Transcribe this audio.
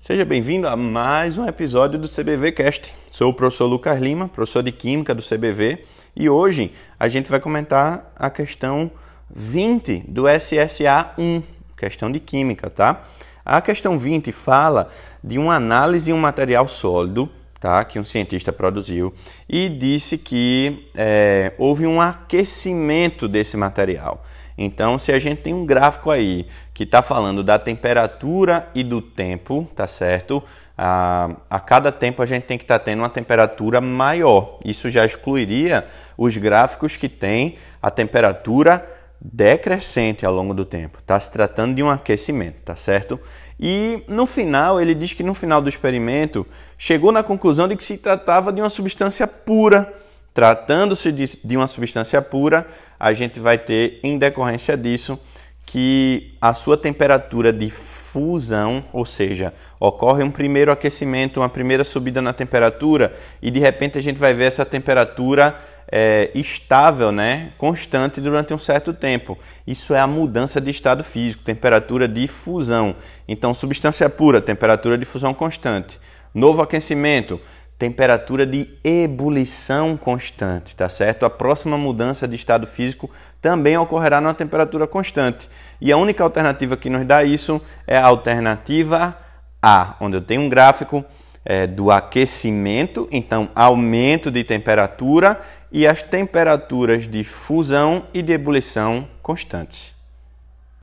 Seja bem-vindo a mais um episódio do CBV Cast. Sou o professor Lucas Lima, professor de Química do CBV, e hoje a gente vai comentar a questão 20 do SSA 1, questão de Química, tá? A questão 20 fala de uma análise de um material sólido, tá? Que um cientista produziu e disse que é, houve um aquecimento desse material. Então, se a gente tem um gráfico aí que está falando da temperatura e do tempo, tá certo? A, a cada tempo a gente tem que estar tá tendo uma temperatura maior. Isso já excluiria os gráficos que têm a temperatura decrescente ao longo do tempo. Está se tratando de um aquecimento, tá certo? E no final, ele diz que no final do experimento chegou na conclusão de que se tratava de uma substância pura Tratando-se de, de uma substância pura, a gente vai ter, em decorrência disso, que a sua temperatura de fusão, ou seja, ocorre um primeiro aquecimento, uma primeira subida na temperatura, e de repente a gente vai ver essa temperatura é, estável, né, constante durante um certo tempo. Isso é a mudança de estado físico, temperatura de fusão. Então, substância pura, temperatura de fusão constante. Novo aquecimento, temperatura de ebulição constante, tá certo? A próxima mudança de estado físico também ocorrerá numa temperatura constante. E a única alternativa que nos dá isso é a alternativa A, onde eu tenho um gráfico é, do aquecimento, então aumento de temperatura e as temperaturas de fusão e de ebulição constantes.